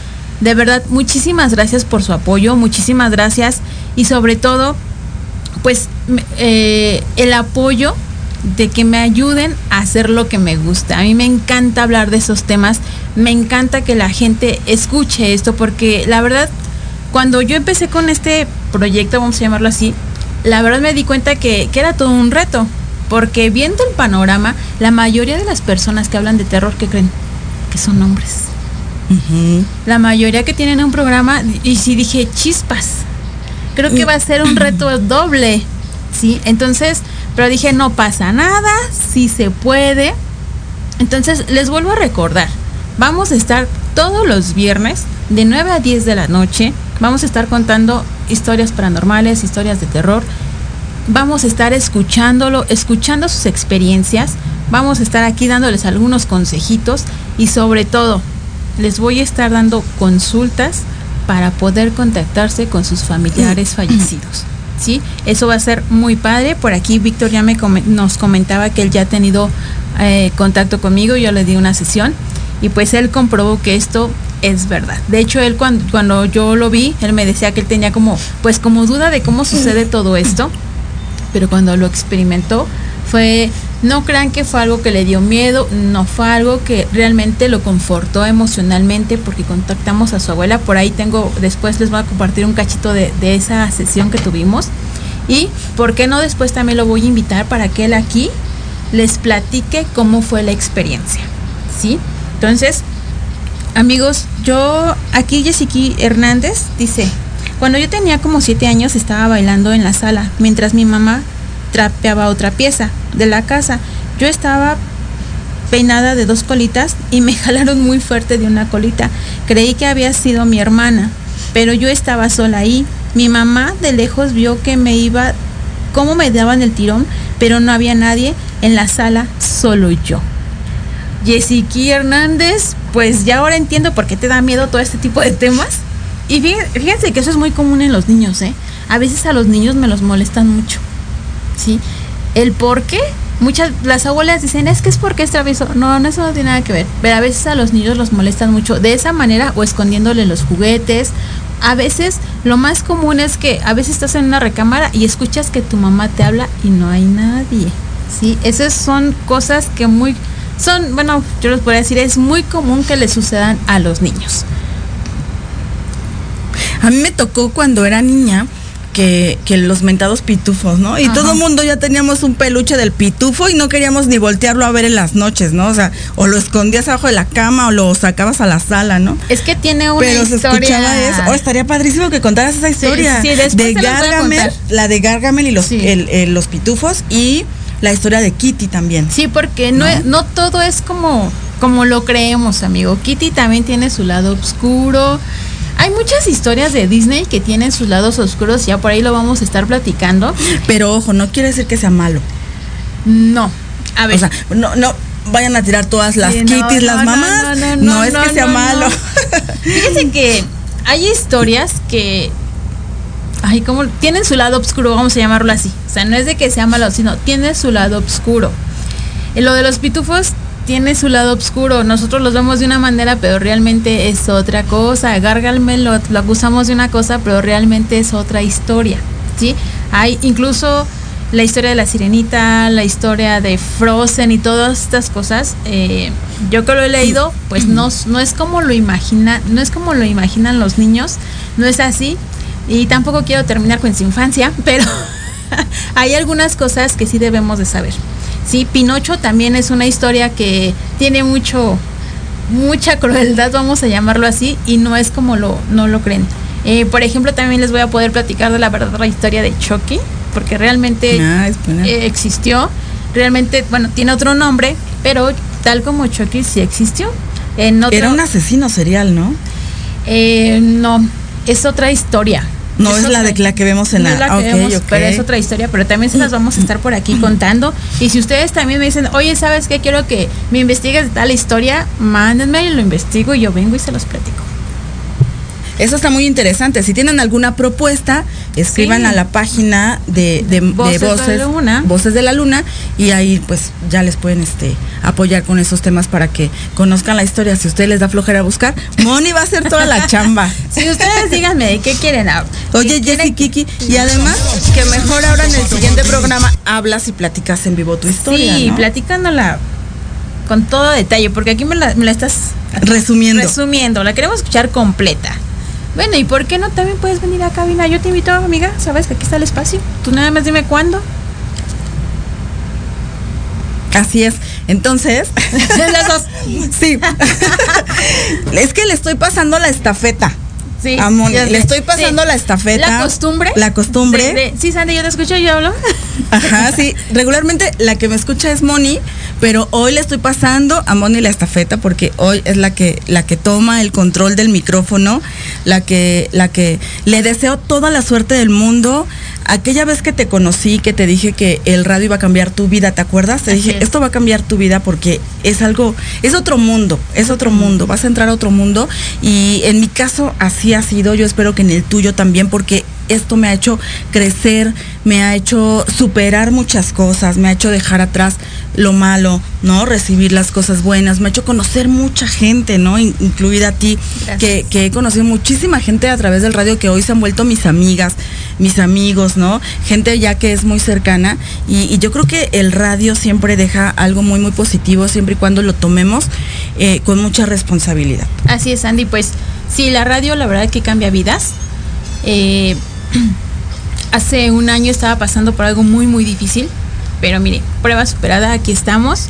De verdad, muchísimas gracias por su apoyo, muchísimas gracias y sobre todo, pues eh, el apoyo de que me ayuden a hacer lo que me gusta. A mí me encanta hablar de esos temas, me encanta que la gente escuche esto porque la verdad, cuando yo empecé con este proyecto, vamos a llamarlo así, la verdad me di cuenta que, que era todo un reto porque viendo el panorama, la mayoría de las personas que hablan de terror, que creen? Que son hombres. La mayoría que tienen un programa, y si dije chispas, creo que va a ser un reto doble. ¿sí? Entonces, pero dije, no pasa nada, sí se puede. Entonces, les vuelvo a recordar, vamos a estar todos los viernes de 9 a 10 de la noche. Vamos a estar contando historias paranormales, historias de terror vamos a estar escuchándolo, escuchando sus experiencias, vamos a estar aquí dándoles algunos consejitos y sobre todo les voy a estar dando consultas para poder contactarse con sus familiares fallecidos. ¿Sí? Eso va a ser muy padre. Por aquí Víctor ya me nos comentaba que él ya ha tenido eh, contacto conmigo, yo le di una sesión y pues él comprobó que esto es verdad. De hecho, él cuando, cuando yo lo vi, él me decía que él tenía como, pues como duda de cómo sucede todo esto pero cuando lo experimentó fue, no crean que fue algo que le dio miedo, no fue algo que realmente lo confortó emocionalmente porque contactamos a su abuela, por ahí tengo, después les voy a compartir un cachito de, esa sesión que tuvimos y, ¿por qué no? Después también lo voy a invitar para que él aquí les platique cómo fue la experiencia, ¿sí? Entonces, amigos, yo aquí Jessica Hernández dice, cuando yo tenía como siete años estaba bailando en la sala, mientras mi mamá trapeaba otra pieza de la casa. Yo estaba peinada de dos colitas y me jalaron muy fuerte de una colita. Creí que había sido mi hermana, pero yo estaba sola ahí. Mi mamá de lejos vio que me iba, cómo me daban el tirón, pero no había nadie en la sala, solo yo. Jessica Hernández, pues ya ahora entiendo por qué te da miedo todo este tipo de temas. Y fíjense que eso es muy común en los niños, ¿eh? A veces a los niños me los molestan mucho, ¿sí? El por qué, muchas, las abuelas dicen, es que es porque es travieso. No, no, eso no tiene nada que ver. Pero a veces a los niños los molestan mucho de esa manera o escondiéndole los juguetes. A veces lo más común es que a veces estás en una recámara y escuchas que tu mamá te habla y no hay nadie, ¿sí? Esas son cosas que muy, son, bueno, yo les podría decir, es muy común que le sucedan a los niños. A mí me tocó cuando era niña que, los mentados pitufos, ¿no? Y todo el mundo ya teníamos un peluche del pitufo y no queríamos ni voltearlo a ver en las noches, ¿no? O sea, o lo escondías abajo de la cama o lo sacabas a la sala, ¿no? Es que tiene una Pero se escuchaba eso. Oh, estaría padrísimo que contaras esa historia. Sí, de Gargamel, la de Gargamel y los, los pitufos y la historia de Kitty también. Sí, porque no, no todo es como, como lo creemos, amigo. Kitty también tiene su lado oscuro hay muchas historias de Disney que tienen sus lados oscuros, ya por ahí lo vamos a estar platicando. Pero ojo, no quiere decir que sea malo. No. A ver. O sea, no, no vayan a tirar todas las kitties, las mamás. No, es que sea malo. Fíjense que hay historias que ay, como tienen su lado oscuro, vamos a llamarlo así. Sea, no es de que sea malo, sino tiene su lado oscuro. lo de los pitufos tiene su lado oscuro. Nosotros los vemos de una manera, pero realmente es otra cosa. Gargamel lo, lo acusamos de una cosa, pero realmente es otra historia. ¿sí? Hay incluso la historia de la sirenita, la historia de Frozen y todas estas cosas. Eh, yo que lo he leído, pues no, no es como lo imagina, no es como lo imaginan los niños, no es así. Y tampoco quiero terminar con su infancia, pero hay algunas cosas que sí debemos de saber. Sí, Pinocho también es una historia que tiene mucho, mucha crueldad, vamos a llamarlo así, y no es como lo, no lo creen. Eh, por ejemplo, también les voy a poder platicar de la verdadera historia de Chucky, porque realmente ah, eh, existió. Realmente, bueno, tiene otro nombre, pero tal como Chucky sí existió. Era un asesino serial, ¿no? Eh, no, es otra historia. No es, la de la que vemos en la, la que pero es otra historia, pero también se las vamos a estar por aquí contando. Y si ustedes también me dicen, oye, ¿sabes qué? Quiero que me investigues tal historia, mándenme y lo investigo y yo vengo y se los platico. Eso está muy interesante. Si tienen alguna propuesta, escriban Sí. a la página de, de- de Voces de la Luna. Voces de la Luna y ahí pues ya les pueden este apoyar con esos temas para que conozcan la historia. Si a ustedes les da flojera buscar, Moni va a hacer toda la chamba. Si ustedes díganme de qué quieren hablar. Oye, Jessy Kiki, y además que mejor ahora en el siguiente programa hablas y platicas en vivo tu historia. Sí, ¿no? platicándola con todo detalle, porque aquí me la, me la estás Resumiendo. resumiendo. La queremos escuchar completa. Bueno, ¿y por qué no también puedes venir a cabina? Yo te invito, amiga. Sabes que aquí está el espacio. Tú nada más dime cuándo. Así es. Entonces, Las dos. sí. es que le estoy pasando la estafeta. Sí. Le estoy pasando Sí. la estafeta. La costumbre. La costumbre. de- de- sí, Sandy, yo te escucho, yo hablo. Ajá, sí. Regularmente la que me escucha es Moni, pero hoy le estoy pasando a Moni la estafeta porque hoy es la que la que toma el control del micrófono, la que la que le deseo toda la suerte del mundo. Aquella vez que te conocí, que te dije que el radio iba a cambiar tu vida, ¿te acuerdas? Te Así dije, es. esto va a cambiar tu vida porque es algo, es otro mundo, es otro mundo, vas a entrar a otro mundo y en mi caso así ha sido, yo espero que en el tuyo también porque esto me ha hecho crecer, me ha hecho superar muchas cosas, me ha hecho dejar atrás lo malo, ¿no? Recibir las cosas buenas, me ha hecho conocer mucha gente, ¿no? In- incluida a ti, que, que he conocido muchísima gente a través del radio que hoy se han vuelto mis amigas, mis amigos, ¿no? Gente ya que es muy cercana y, yo creo que el radio siempre deja algo muy, muy positivo siempre y cuando lo tomemos eh, con mucha responsabilidad. Así es, Sandy. Pues sí, la radio, la verdad que cambia vidas. Eh, hace un año estaba pasando por algo muy, muy difícil. Pero mire, prueba superada, aquí estamos.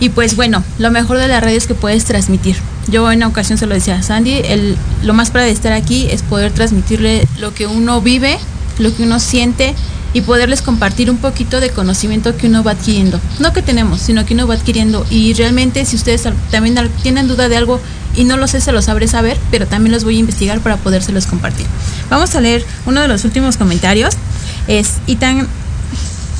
Y pues bueno, lo mejor de la radio es que puedes transmitir. Yo en una ocasión se lo decía a Sandy, el, lo más para de estar aquí es poder transmitirle lo que uno vive, lo que uno siente y poderles compartir un poquito de conocimiento que uno va adquiriendo. No que tenemos, sino que uno va adquiriendo. Y realmente si ustedes también tienen duda de algo y no lo sé, se lo sabré saber, pero también los voy a investigar para podérselos compartir. Vamos a leer uno de los últimos comentarios. Es Itan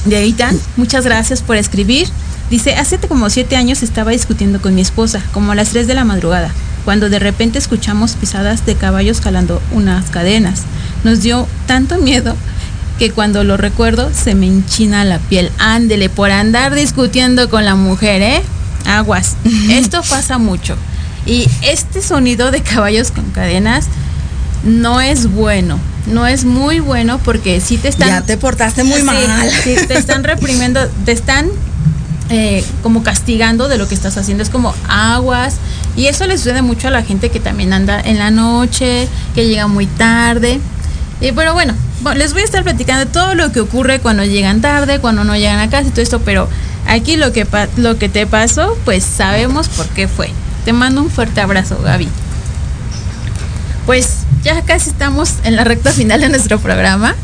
de Itan. Muchas gracias por escribir. Dice, hace como siete años estaba discutiendo con mi esposa, como a las 3 de la madrugada, cuando de repente escuchamos pisadas de caballos jalando unas cadenas. Nos dio tanto miedo que cuando lo recuerdo se me enchina la piel. Ándele, por andar discutiendo con la mujer, ¿eh? Aguas. Esto pasa mucho. Y este sonido de caballos con cadenas no es bueno. No es muy bueno porque si te están... ya te portaste muy Sí, mal. sí, te están reprimiendo, te están eh, como castigando de lo que estás haciendo. Es como aguas. Y eso le sucede mucho a la gente que también anda en la noche, que llega muy tarde. Y pero bueno, bueno, les voy a estar platicando todo lo que ocurre cuando llegan tarde, cuando no llegan a casa y todo esto, pero aquí lo que, lo que te pasó, pues sabemos por qué fue. Te mando un fuerte abrazo, Gaby. Pues ya casi estamos en la recta final de nuestro programa.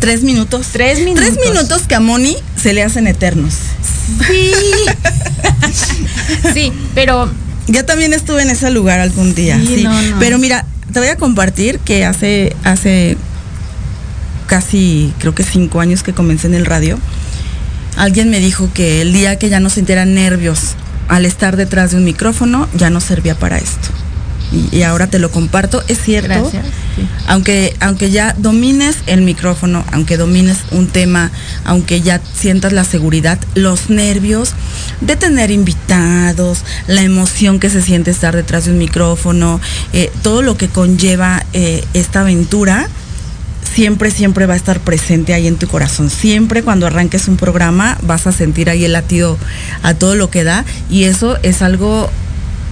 Tres minutos. Tres minutos. Tres minutos que a Moni se le hacen eternos. Sí. sí, pero Ya también estuve en ese lugar algún día. Sí, sí. no, no. Pero mira, te voy a compartir que hace, hace casi, creo que cinco años que comencé en el radio, alguien me dijo que el día que ya no sintiera nervios al estar detrás de un micrófono, ya no servía para esto. Y, ahora te lo comparto, es cierto. Aunque, aunque ya domines el micrófono, aunque domines un tema, aunque ya sientas la seguridad, los nervios de tener invitados, la emoción que se siente estar detrás de un micrófono, eh, todo lo que conlleva eh, esta aventura, siempre, siempre va a estar presente ahí en tu corazón. Siempre cuando arranques un programa vas a sentir ahí el latido a todo lo que da y eso es algo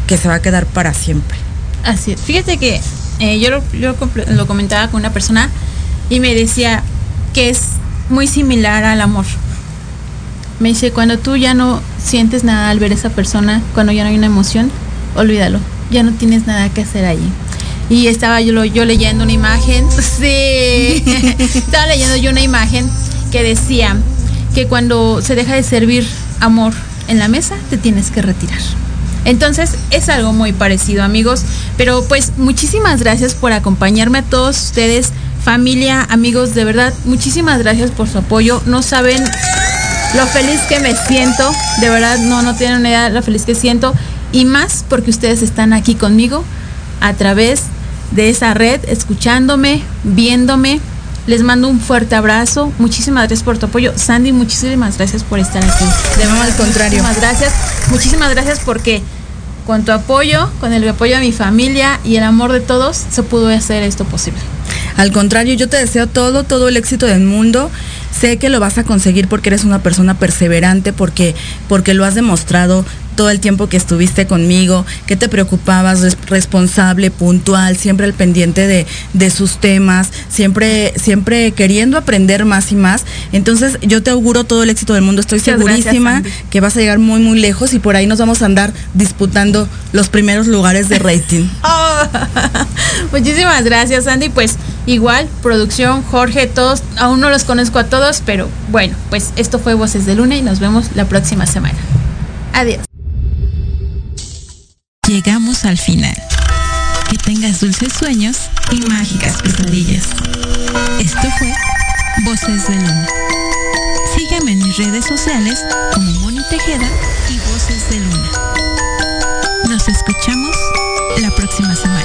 que se va a quedar para siempre. Así es. Fíjate que eh, yo, lo, comentaba con una persona y me decía que es muy similar al amor. Me dice, cuando tú ya no sientes nada al ver a esa persona, cuando ya no hay una emoción, olvídalo, ya no tienes nada que hacer allí. Y estaba yo leyendo una imagen, sí, estaba leyendo yo una imagen que decía que cuando se deja de servir amor en la mesa, te tienes que retirar. Entonces es algo muy parecido amigos, pero pues muchísimas gracias por acompañarme a todos ustedes, familia, amigos, de verdad, muchísimas gracias por su apoyo. No saben lo feliz que me siento, de verdad no, no tienen una idea de lo feliz que siento y más porque ustedes están aquí conmigo a través de esa red, escuchándome, viéndome. Les mando un fuerte abrazo. Muchísimas gracias por tu apoyo. Sandy, muchísimas gracias por estar aquí. De nuevo, al contrario. Muchísimas gracias. Muchísimas gracias porque con tu apoyo, con el apoyo de mi familia y el amor de todos, se pudo hacer esto posible. Al contrario, yo te deseo todo, todo el éxito del mundo. Sé que lo vas a conseguir porque eres una persona perseverante, porque, porque lo has demostrado todo el tiempo que estuviste conmigo, que te preocupabas, responsable, puntual, siempre al pendiente de, de, sus temas, siempre, siempre queriendo aprender más y más. Entonces yo te auguro todo el éxito del mundo, estoy segurísima que vas a llegar muy, muy lejos y por ahí nos vamos a andar disputando los primeros lugares de rating. oh, muchísimas gracias, Andy. Pues igual, producción, Jorge, todos, aún no los conozco a todos, pero bueno, pues esto fue Voces de Luna y nos vemos la próxima semana. Adiós. Llegamos al final. Que tengas dulces sueños y mágicas pesadillas. Esto fue Voces de Luna. Sígueme en mis redes sociales como Moni Tejeda y Voces de Luna. Nos escuchamos la próxima semana.